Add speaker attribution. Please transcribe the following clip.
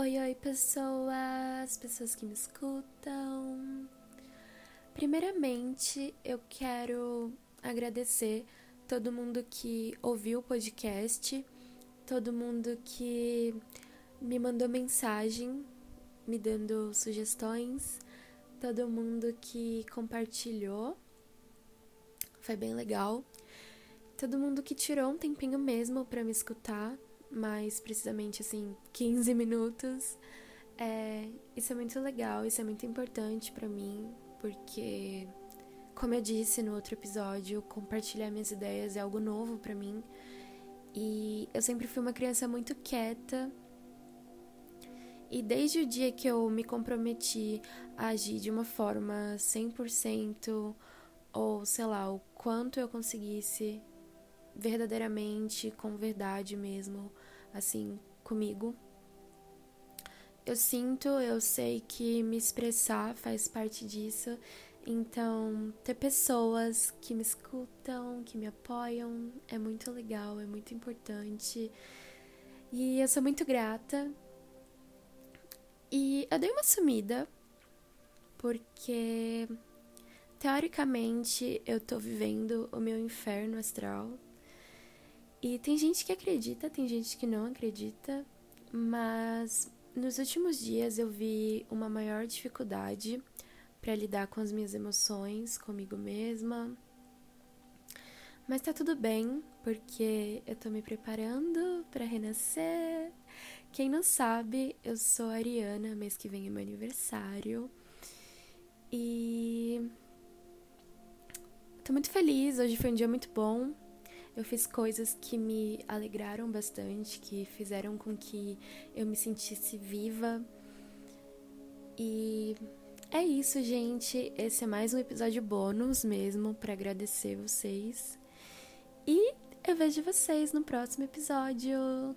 Speaker 1: Oi, oi, pessoas, pessoas que me escutam. Primeiramente, eu quero agradecer todo mundo que ouviu o podcast, todo mundo que me mandou mensagem, me dando sugestões, todo mundo que compartilhou. Foi bem legal. Todo mundo que tirou um tempinho mesmo para me escutar mais precisamente assim 15 minutos. É, isso é muito legal, isso é muito importante para mim, porque como eu disse no outro episódio, compartilhar minhas ideias é algo novo para mim. E eu sempre fui uma criança muito quieta. E desde o dia que eu me comprometi a agir de uma forma 100%, ou sei lá, o quanto eu conseguisse verdadeiramente, com verdade mesmo, assim, comigo. Eu sinto, eu sei que me expressar faz parte disso. Então, ter pessoas que me escutam, que me apoiam, é muito legal, é muito importante. E eu sou muito grata. E eu dei uma sumida, porque teoricamente eu tô vivendo o meu inferno astral e tem gente que acredita, tem gente que não acredita, mas nos últimos dias eu vi uma maior dificuldade para lidar com as minhas emoções, comigo mesma. Mas tá tudo bem, porque eu tô me preparando para renascer. Quem não sabe, eu sou Ariana, mês que vem é meu aniversário. E tô muito feliz, hoje foi um dia muito bom. Eu fiz coisas que me alegraram bastante, que fizeram com que eu me sentisse viva. E é isso, gente. Esse é mais um episódio bônus mesmo para agradecer vocês. E eu vejo vocês no próximo episódio.